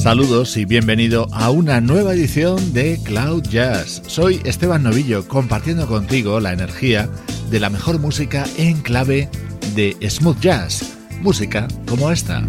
Saludos y bienvenido a una nueva edición de Cloud Jazz. Soy Esteban Novillo compartiendo contigo la energía de la mejor música en clave de smooth jazz, música como esta.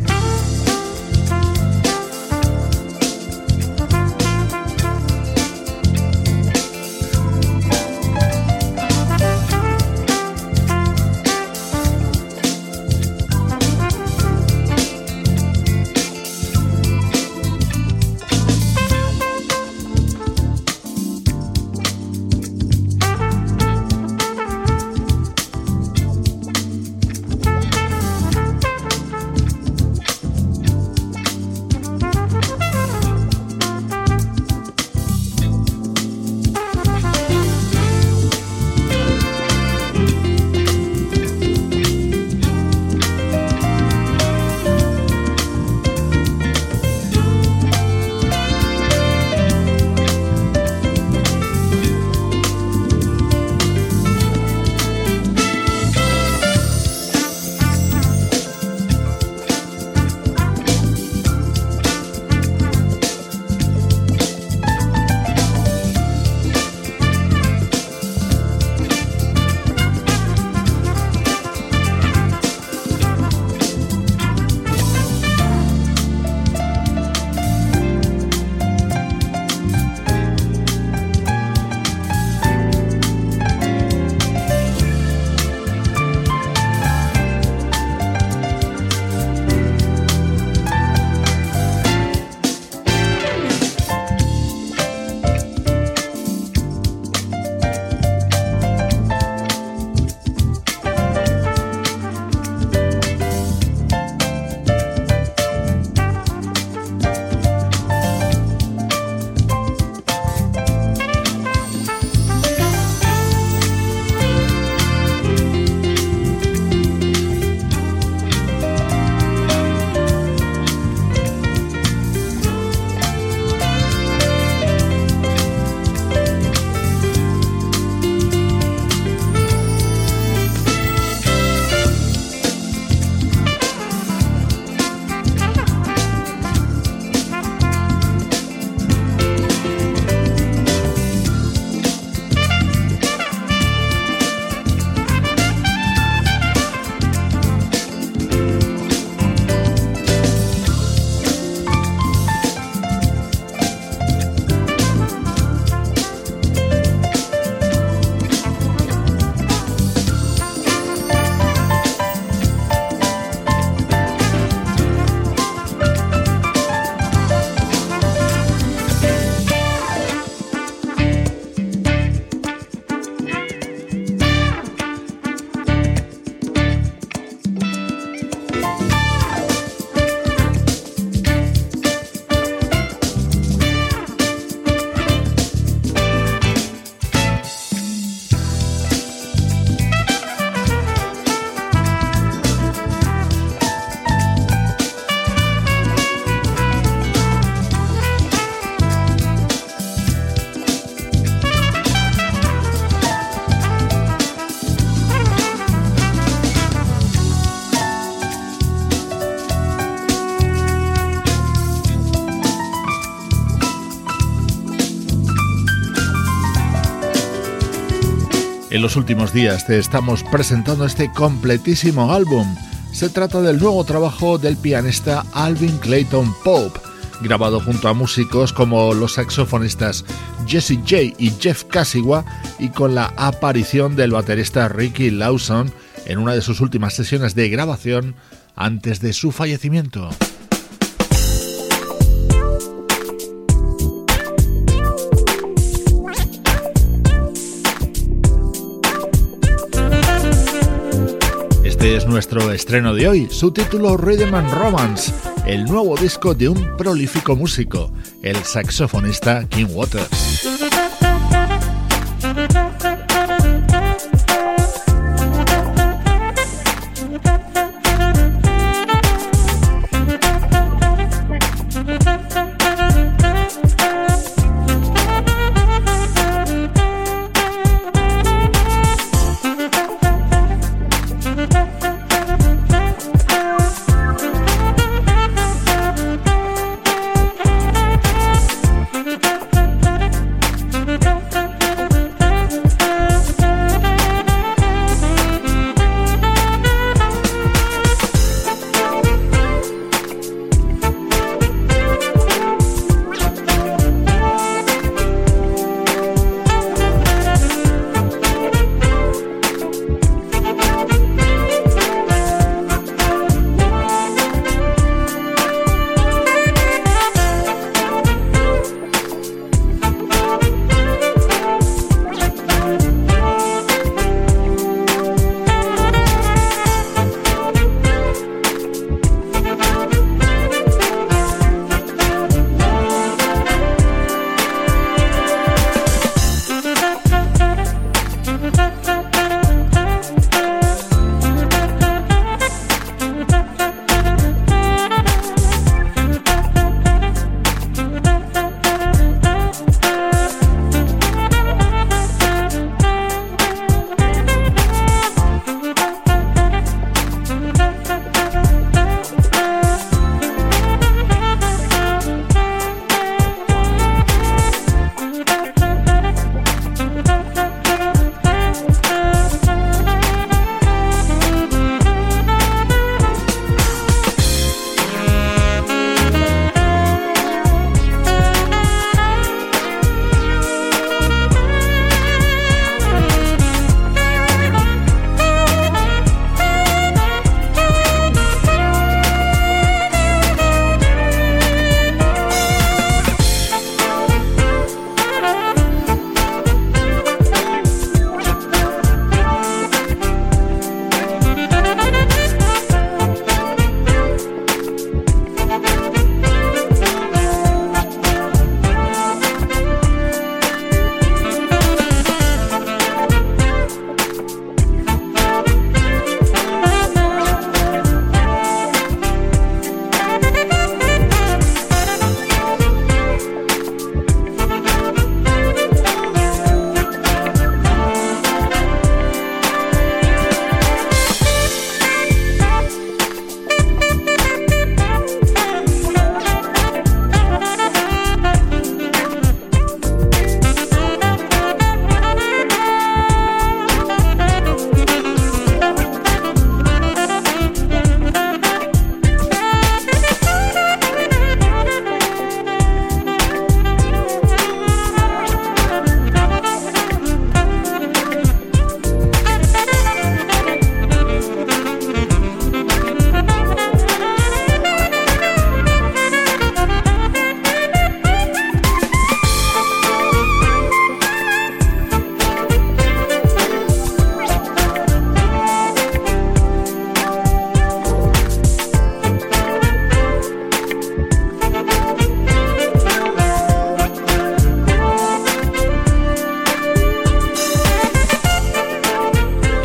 En los últimos días te estamos presentando este completísimo álbum. Se trata del nuevo trabajo del pianista Alvin Clayton Pope, grabado junto a músicos como los saxofonistas Jesse J y Jeff Casiwa y con la aparición del baterista Ricky Lawson en una de sus últimas sesiones de grabación antes de su fallecimiento. Este es nuestro estreno de hoy, su título Rhythm and Romance, el nuevo disco de un prolífico músico, el saxofonista King Waters.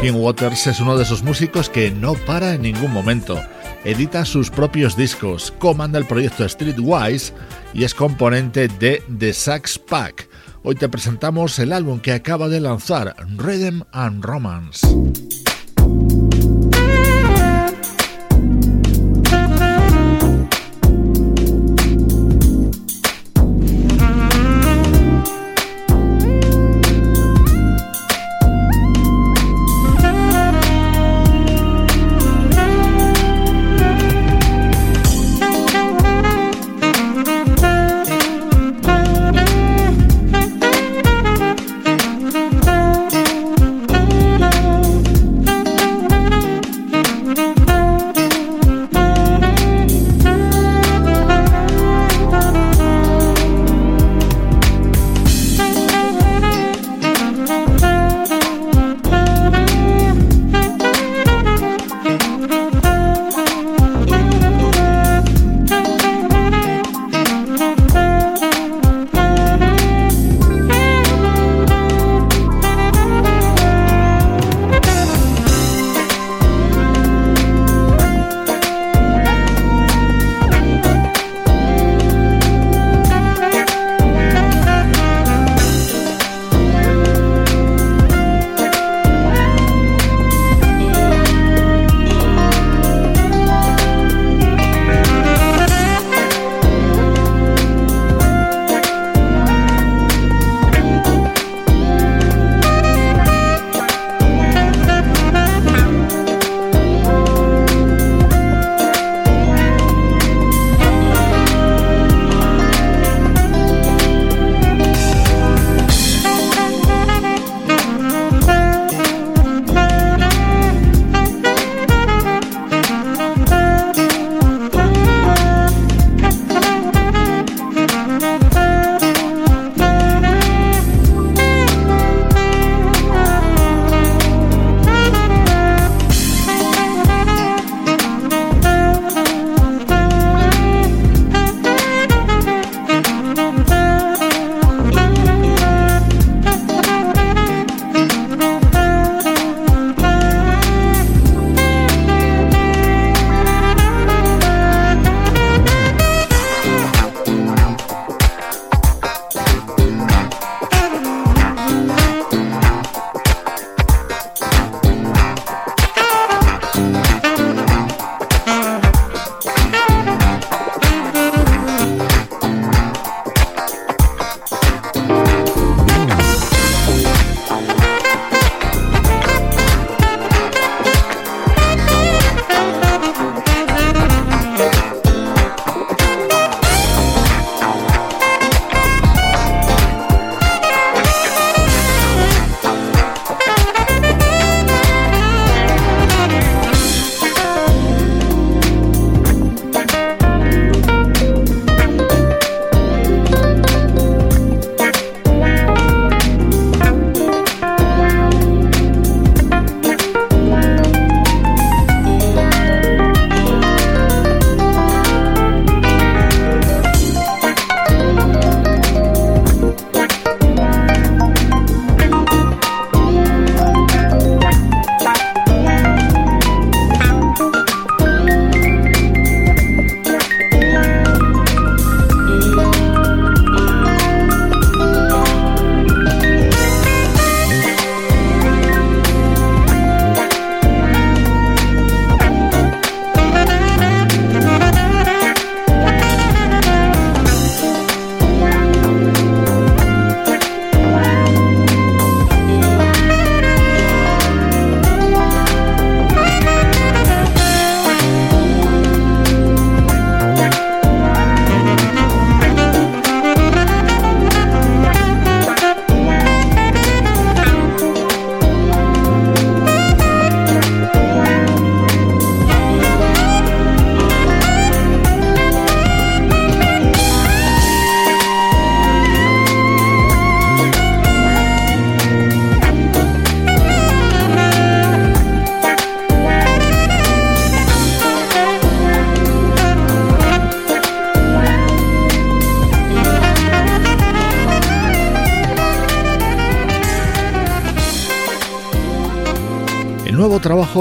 Es uno de esos músicos que no para en ningún momento. Edita sus propios discos, comanda el proyecto Streetwise y es componente de The Sax Pack. Hoy te presentamos el álbum que acaba de lanzar, Rhythm and Romance.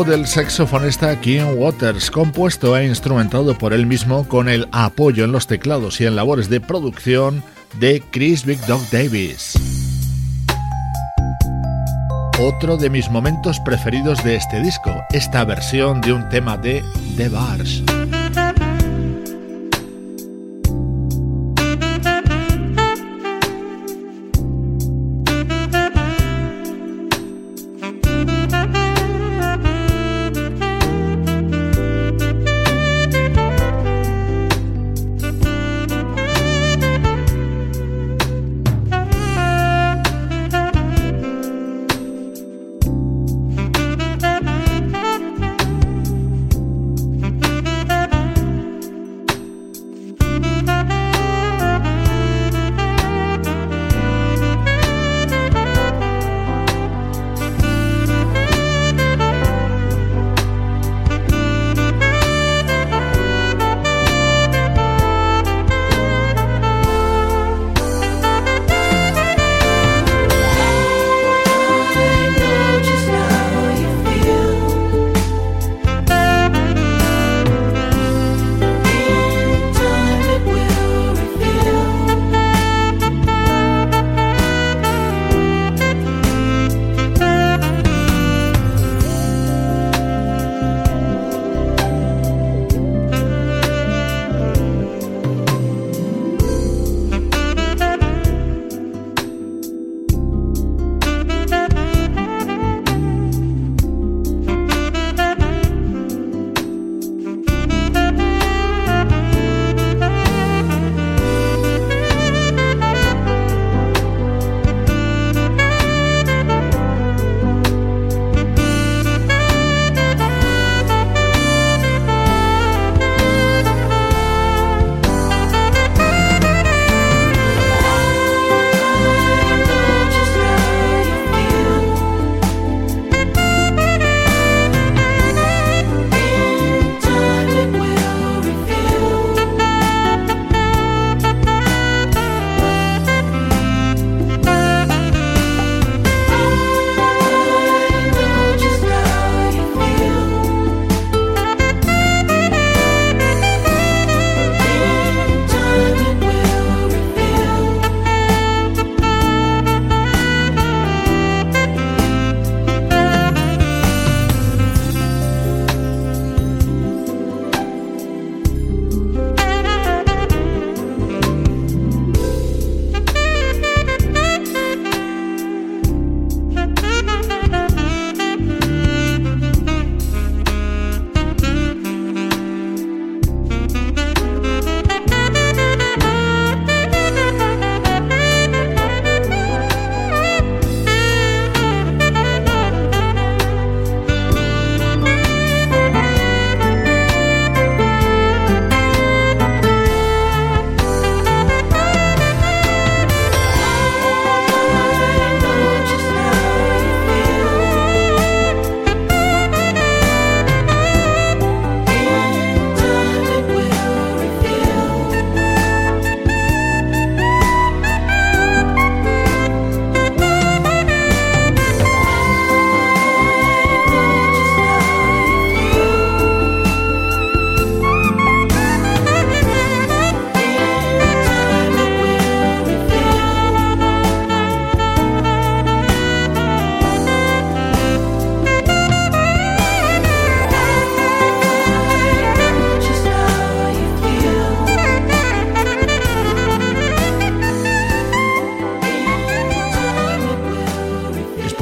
Del saxofonista Kim Waters, compuesto e instrumentado por él mismo con el apoyo en los teclados y en labores de producción de Chris Big Dog Davis. Otro de mis momentos preferidos de este disco, esta versión de un tema de The Bars.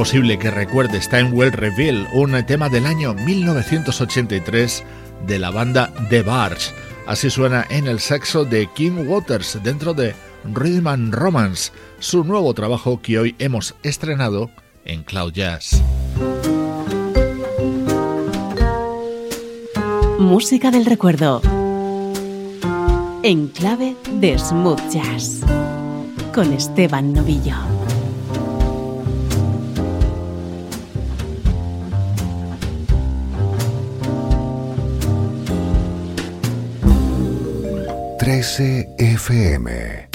Posible que recuerdes Well Reveal, un tema del año 1983 de la banda The Barge. Así suena en el sexo de Kim Waters dentro de Rhythm and Romance, su nuevo trabajo que hoy hemos estrenado en Cloud Jazz. Música del recuerdo. En clave de smooth jazz. Con Esteban Novillo. 13 FM.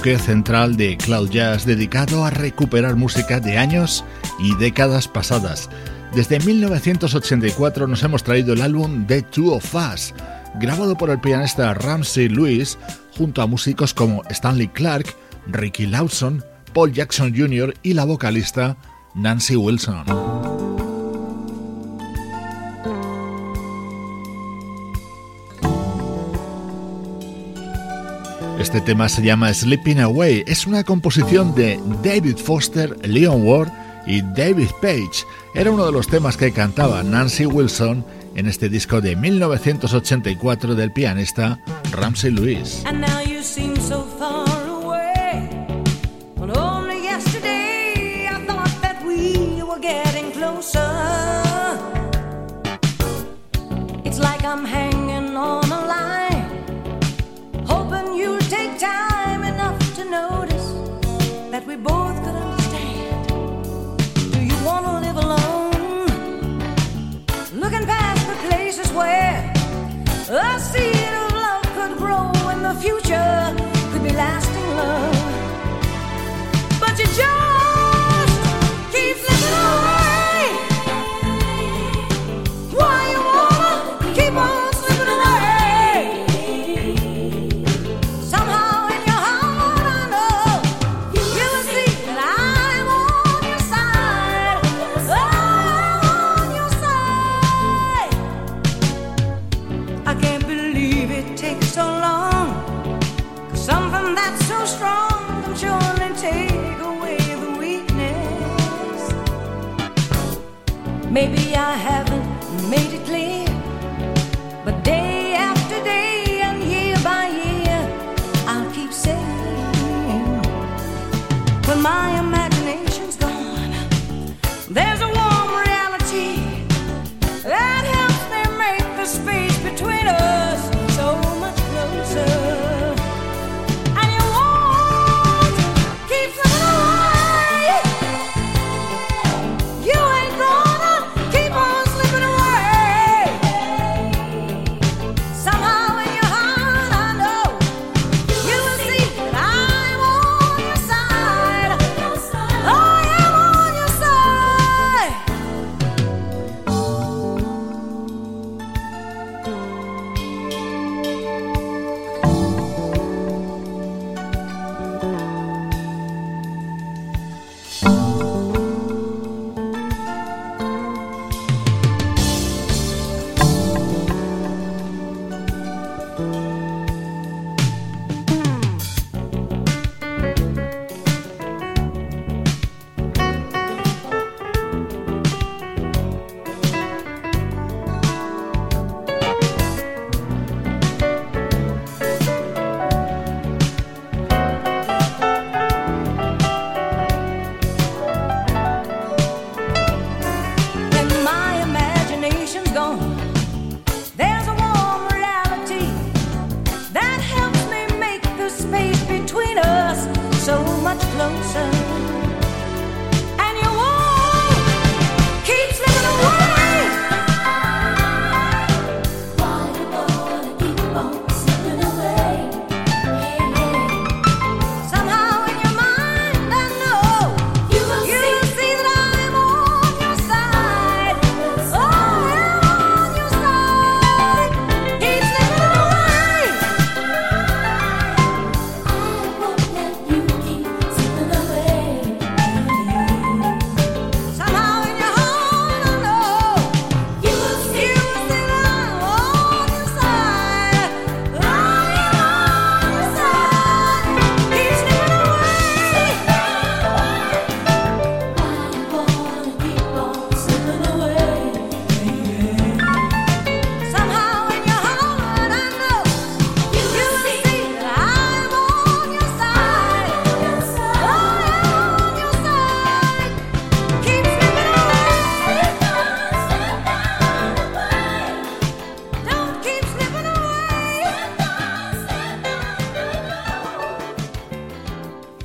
Central de Cloud Jazz dedicado a recuperar música de años y décadas pasadas. Desde 1984 nos hemos traído el álbum The Two of Us, grabado por el pianista Ramsey Lewis junto a músicos como Stanley Clark, Ricky Lawson, Paul Jackson Jr. y la vocalista Nancy Wilson. Este tema se llama Sleeping Away. Es una composición de David Foster, Leon Ward y David Page. Era uno de los temas que cantaba Nancy Wilson en este disco de 1984 del pianista Ramsey Lewis. The future, could be lasting love. But you just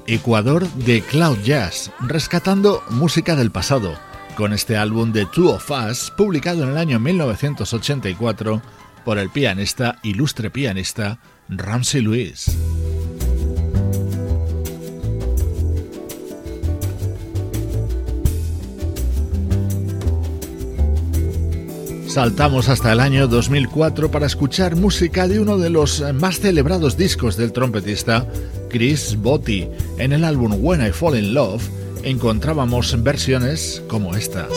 Ecuador de Cloud Jazz, rescatando música del pasado, con este álbum de Two of Us, publicado en el año 1984 por el pianista, ilustre pianista, Ramsey Lewis. Saltamos hasta el año 2004 para escuchar música de uno de los eh, más celebrados discos del trompetista Chris Botti. En el álbum When I Fall in Love encontrábamos versiones como esta.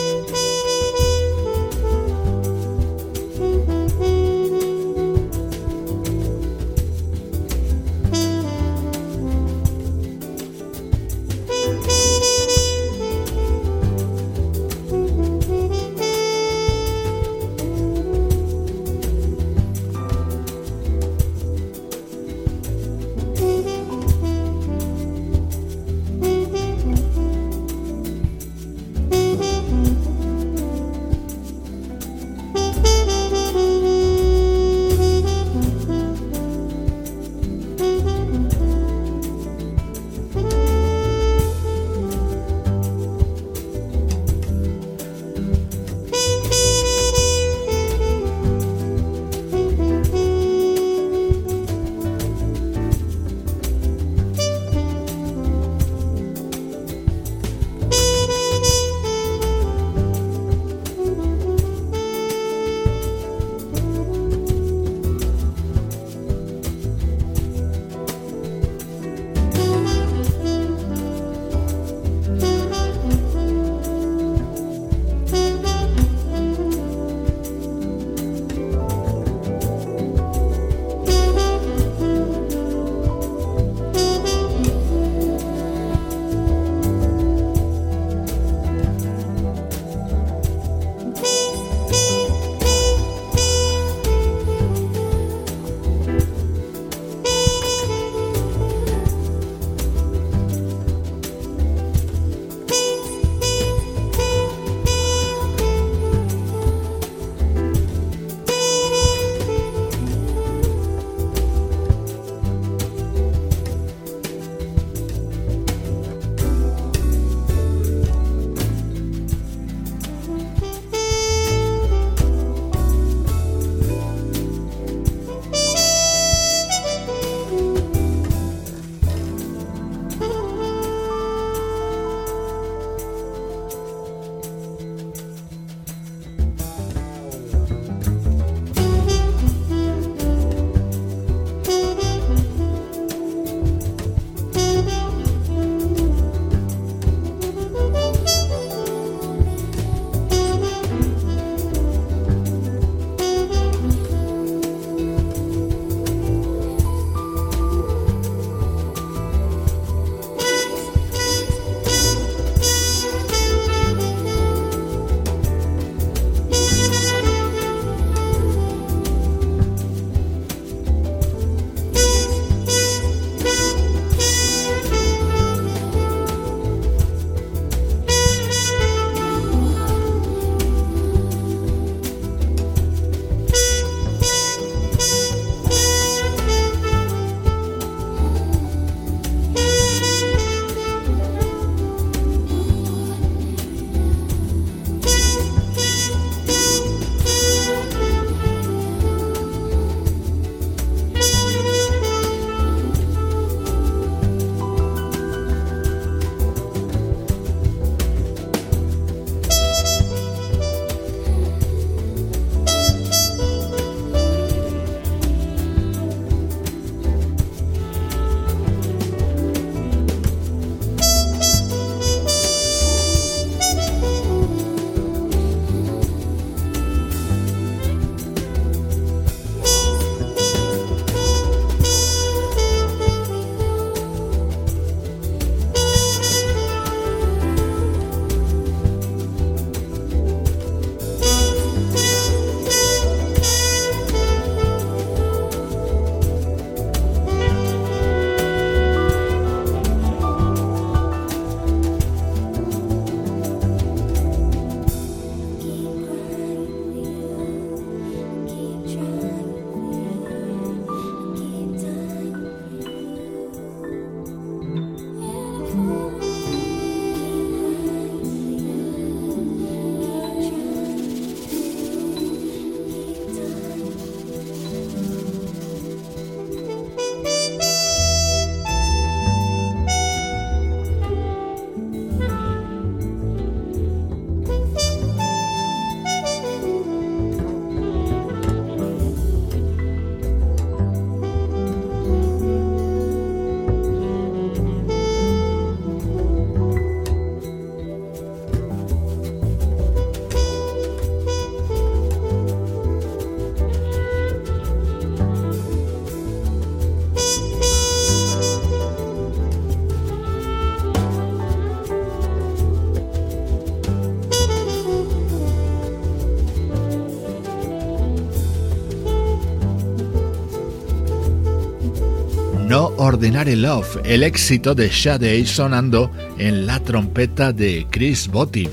Ordinary Love, el éxito de Shade sonando en la trompeta de Chris Botti.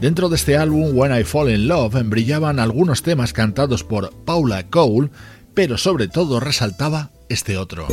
Dentro de este álbum, When I Fall in Love, brillaban algunos temas cantados por Paula Cole, pero sobre todo resaltaba este otro.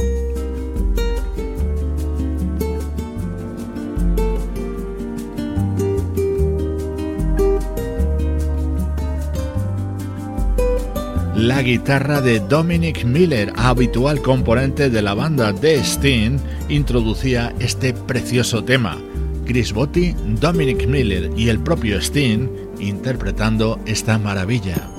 La guitarra de Dominic Miller, habitual componente de la banda The Steen, introducía este precioso tema. Chris Botti, Dominic Miller y el propio Steen interpretando esta maravilla.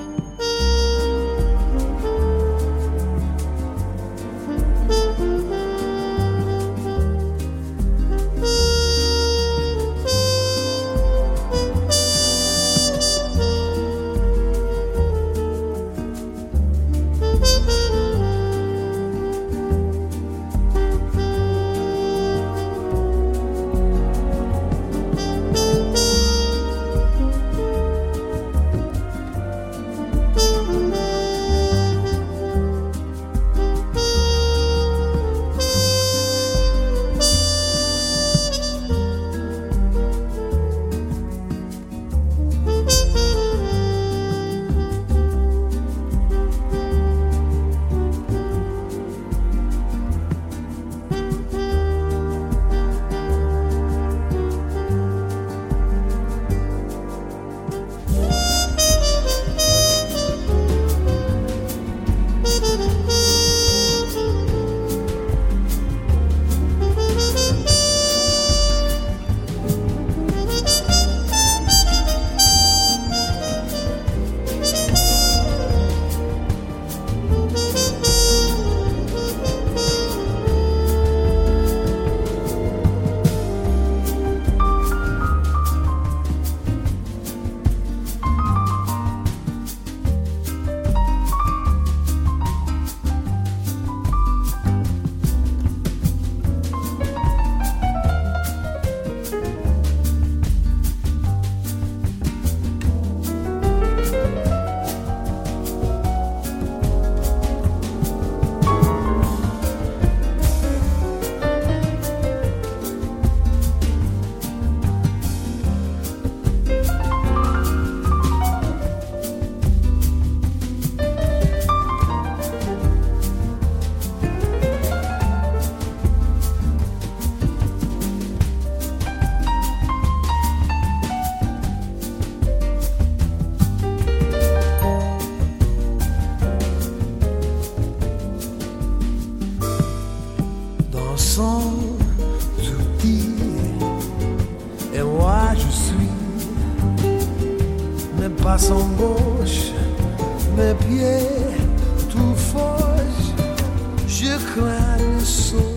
je crains le saut,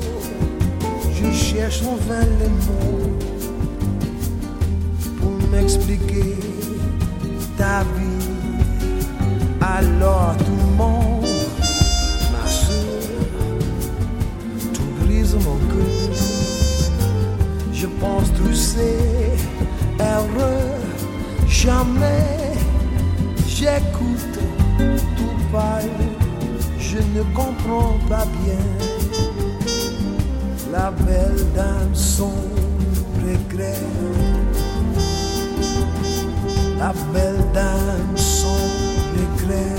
je cherche en vain les mots pour m'expliquer ta vie. Alors tout le monde, ma soeur, tout brise mon cœur. Je pense trousser, heureux, jamais j'écoute tout parler je ne comprends pas bien la belle dame son regret. La belle dame son regret.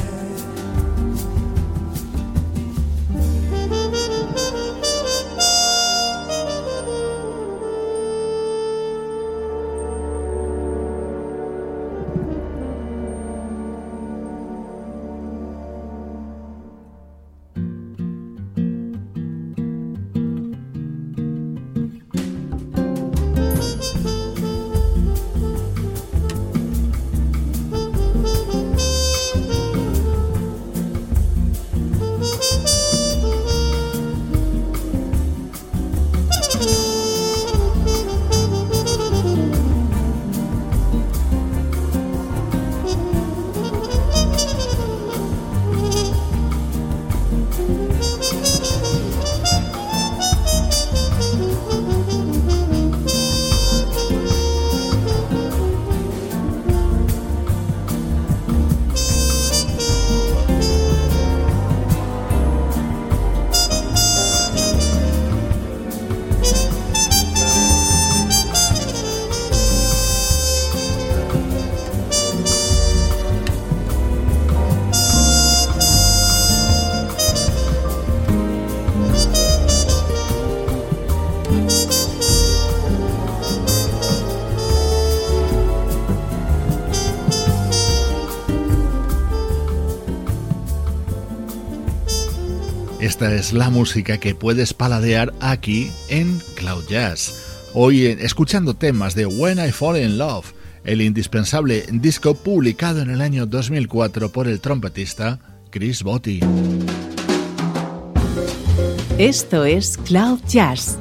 Esta es la música que puedes paladear aquí en Cloud Jazz. Hoy escuchando temas de When I Fall in Love, el indispensable disco publicado en el año 2004 por el trompetista Chris Botti. Esto es Cloud Jazz,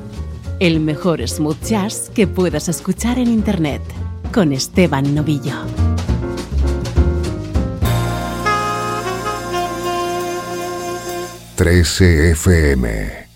el mejor smooth jazz que puedas escuchar en Internet, con Esteban Novillo. 13 FM.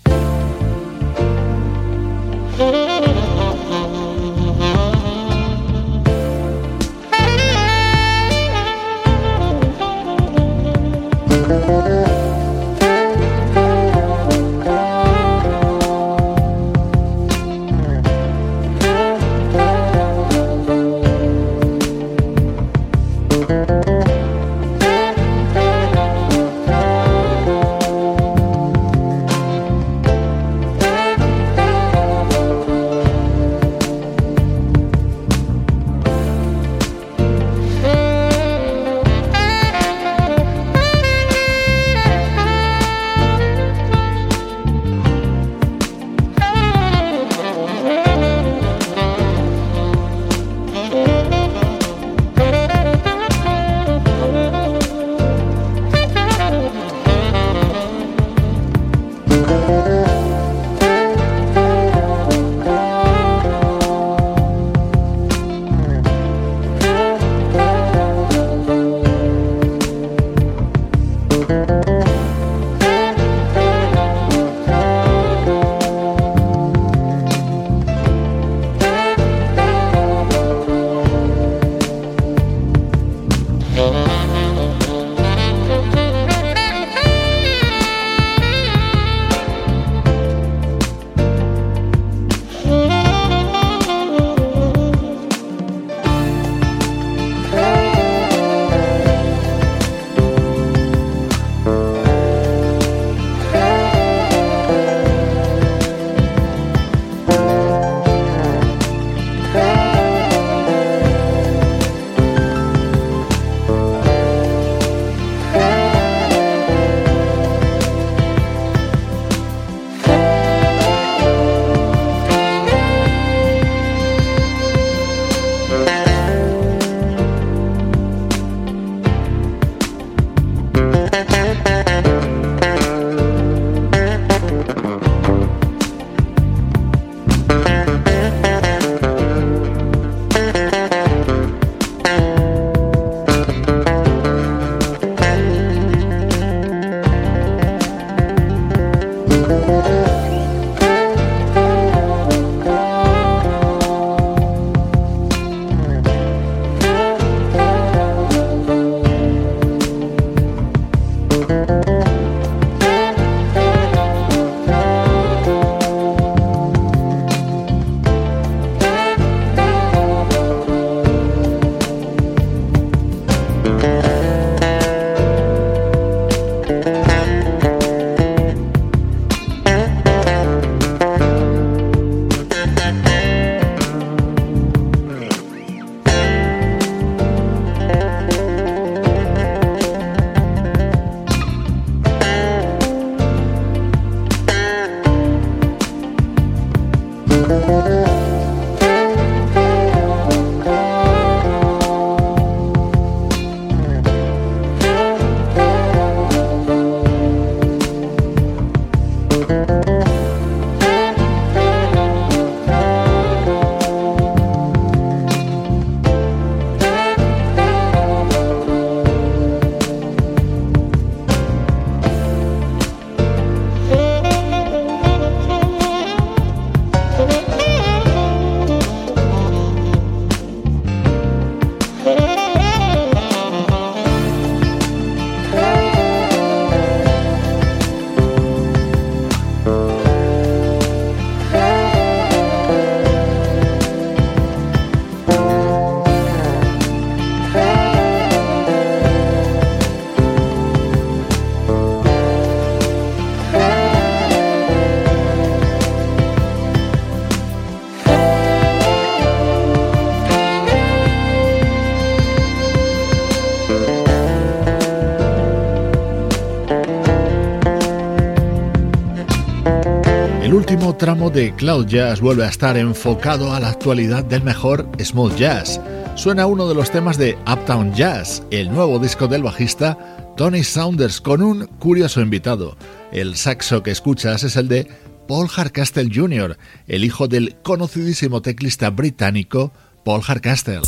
Último tramo de Cloud Jazz vuelve a estar enfocado a la actualidad del mejor smooth jazz. Suena uno de los temas de Uptown Jazz, el nuevo disco del bajista Tony Saunders, con un curioso invitado. El saxo que escuchas es el de Paul Hardcastle Jr., el hijo del conocidísimo teclista británico Paul Hardcastle.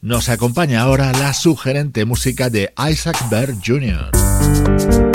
Nos acompaña ahora la sugerente música de Isaac Berg Jr.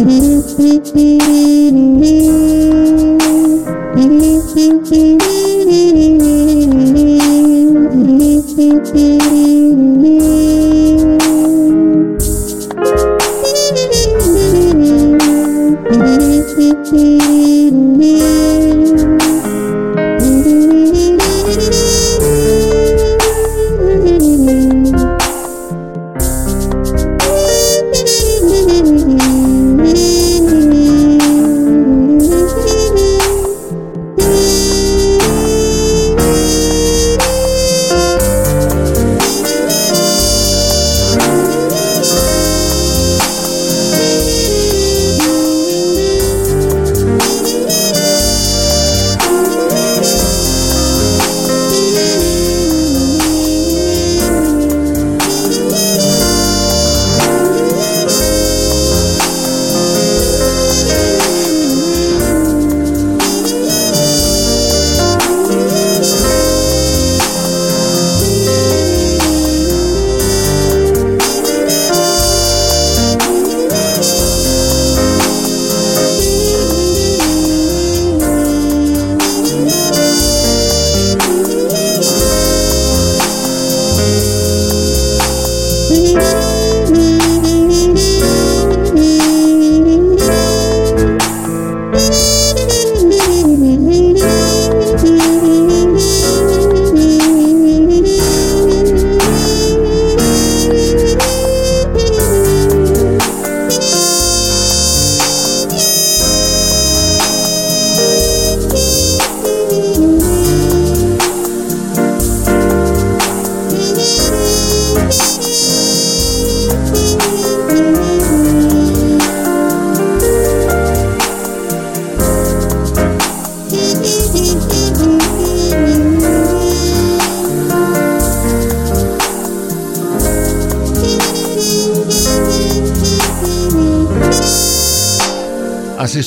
Así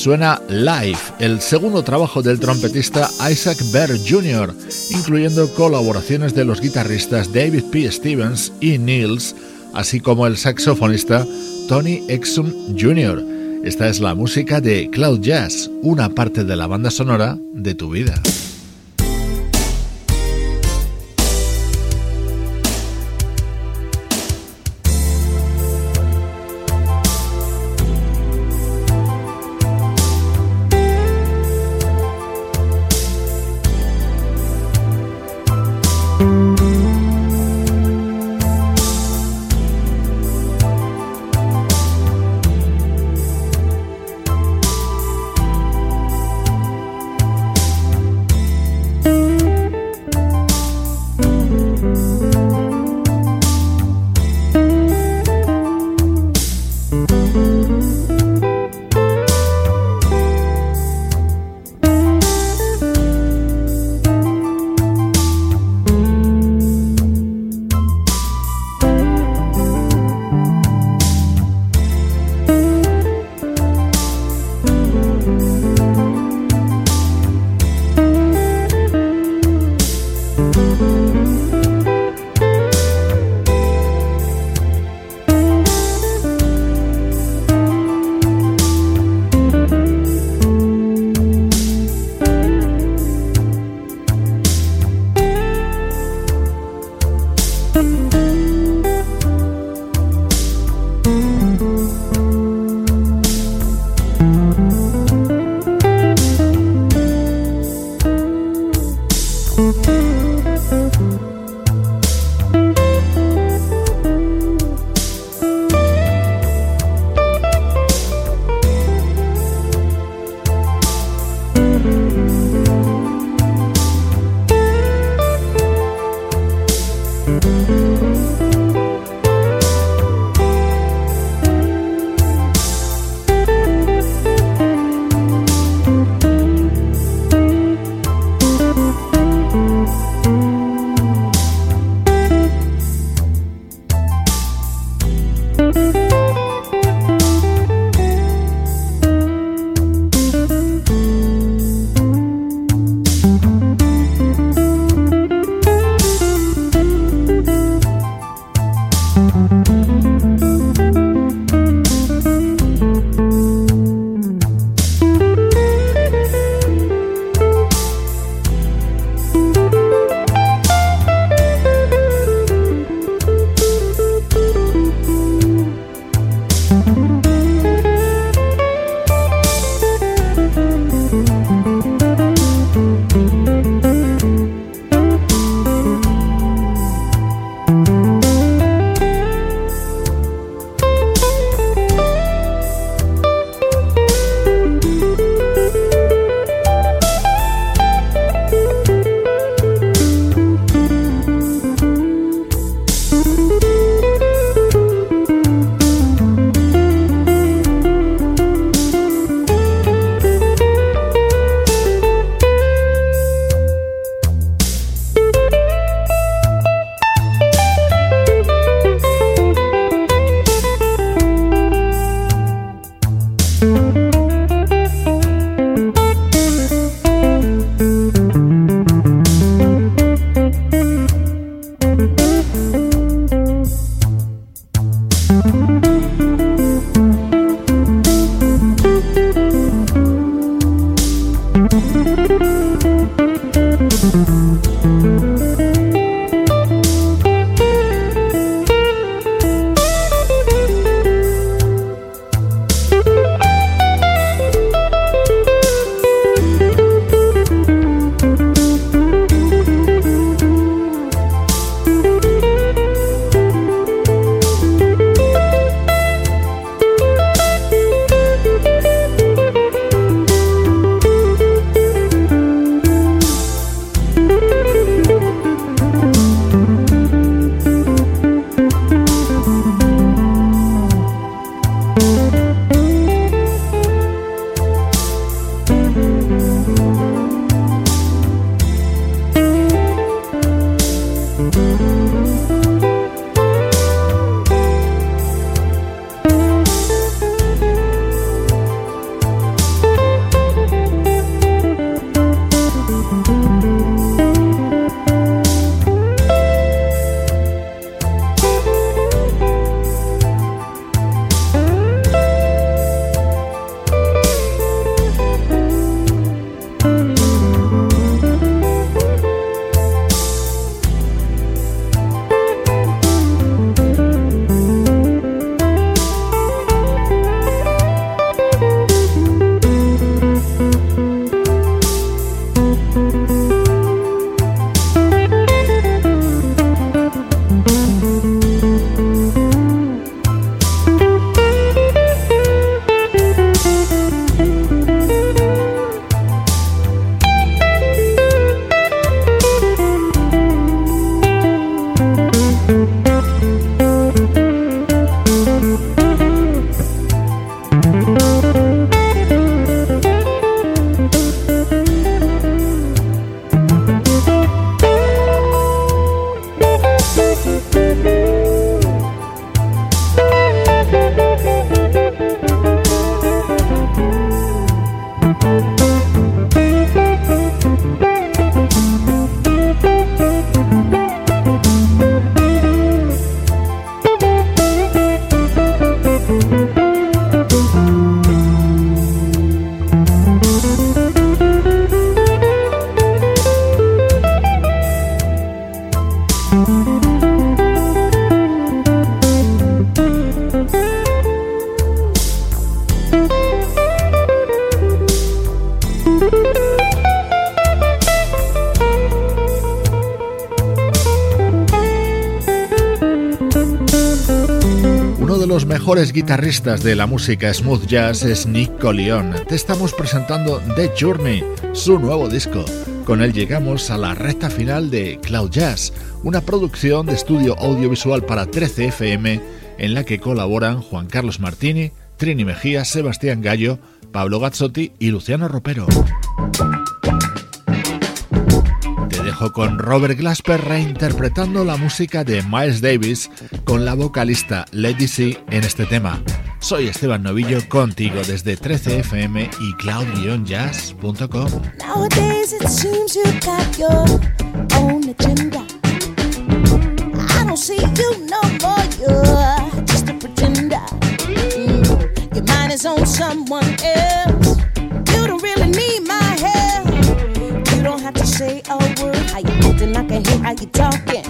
suena Live, el segundo trabajo del trompetista Isaac Berg Jr., incluyendo colaboraciones de los guitarristas David P. Stevens y Niels, así como el saxofonista Tony Exum Jr. Esta es la música de Cloud Jazz, una parte de la banda sonora de tu vida. Uno de los mejores guitarristas de la música smooth jazz es Nick Collion. Te estamos presentando The Journey, su nuevo disco. Con él llegamos a la recta final de Cloud Jazz, una producción de estudio audiovisual para 13 FM en la que colaboran Juan Carlos Martini, Trini Mejía, Sebastián Gallo, Pablo Gazzotti y Luciano Ropero con Robert Glasper reinterpretando la música de Miles Davis con la vocalista Lady C en este tema. Soy Esteban Novillo contigo desde 13fm y cloud-jazz.com. Your on someone else. Say a word. How you acting? I can hear how you talking.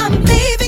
I'm leaving